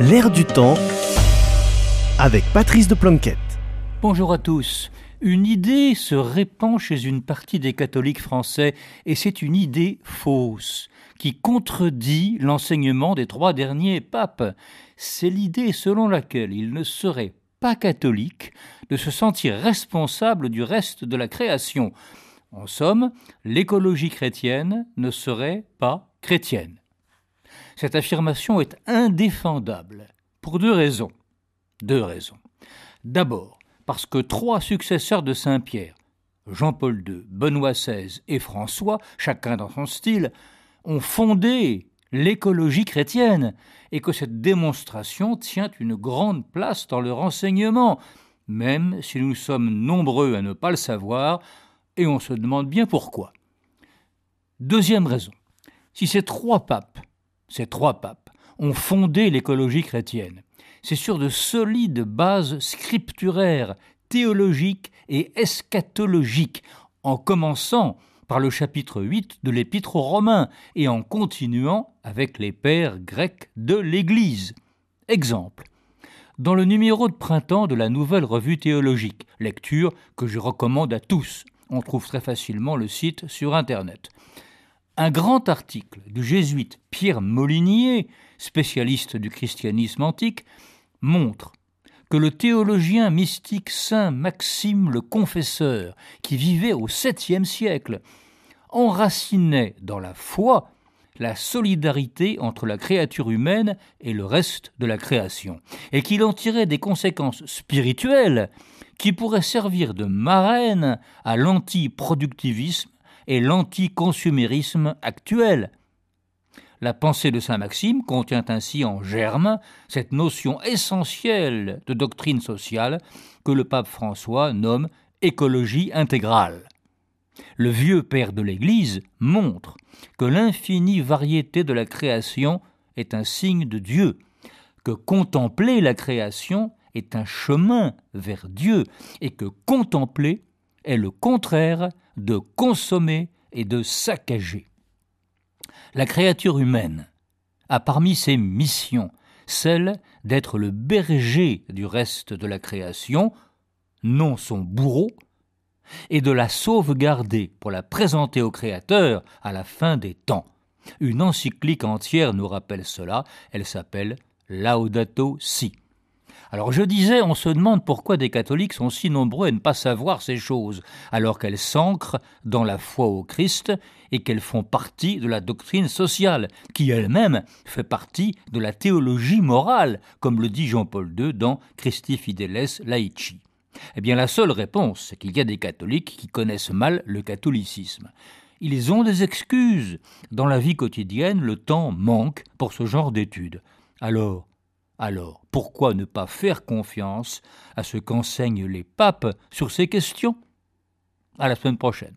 L'air du temps avec Patrice de Planquette. Bonjour à tous. Une idée se répand chez une partie des catholiques français et c'est une idée fausse qui contredit l'enseignement des trois derniers papes. C'est l'idée selon laquelle il ne serait pas catholique de se sentir responsable du reste de la création. En somme, l'écologie chrétienne ne serait pas chrétienne. Cette affirmation est indéfendable pour deux raisons. Deux raisons. D'abord, parce que trois successeurs de Saint Pierre, Jean-Paul II, Benoît XVI et François, chacun dans son style, ont fondé l'écologie chrétienne et que cette démonstration tient une grande place dans leur enseignement, même si nous sommes nombreux à ne pas le savoir et on se demande bien pourquoi. Deuxième raison, si ces trois papes ces trois papes, ont fondé l'écologie chrétienne. C'est sur de solides bases scripturaires, théologiques et eschatologiques, en commençant par le chapitre 8 de l'Épître aux Romains et en continuant avec les pères grecs de l'Église. Exemple. Dans le numéro de printemps de la Nouvelle Revue théologique, lecture que je recommande à tous, on trouve très facilement le site sur Internet. Un grand article du jésuite Pierre Molinier, spécialiste du christianisme antique, montre que le théologien mystique saint Maxime le Confesseur, qui vivait au 7 siècle, enracinait dans la foi la solidarité entre la créature humaine et le reste de la création, et qu'il en tirait des conséquences spirituelles qui pourraient servir de marraine à l'antiproductivisme et l'anticonsumérisme actuel. La pensée de Saint Maxime contient ainsi en germe cette notion essentielle de doctrine sociale que le pape François nomme écologie intégrale. Le vieux père de l'Église montre que l'infinie variété de la création est un signe de Dieu, que contempler la création est un chemin vers Dieu et que contempler est le contraire de consommer et de saccager. La créature humaine a parmi ses missions celle d'être le berger du reste de la création, non son bourreau, et de la sauvegarder pour la présenter au Créateur à la fin des temps. Une encyclique entière nous rappelle cela, elle s'appelle Laudato Si. Alors je disais, on se demande pourquoi des catholiques sont si nombreux à ne pas savoir ces choses, alors qu'elles s'ancrent dans la foi au Christ et qu'elles font partie de la doctrine sociale, qui elle-même fait partie de la théologie morale, comme le dit Jean-Paul II dans Christi Fideles Laici. Eh bien la seule réponse, c'est qu'il y a des catholiques qui connaissent mal le catholicisme. Ils ont des excuses. Dans la vie quotidienne, le temps manque pour ce genre d'études. Alors, alors, pourquoi ne pas faire confiance à ce qu'enseignent les papes sur ces questions? À la semaine prochaine.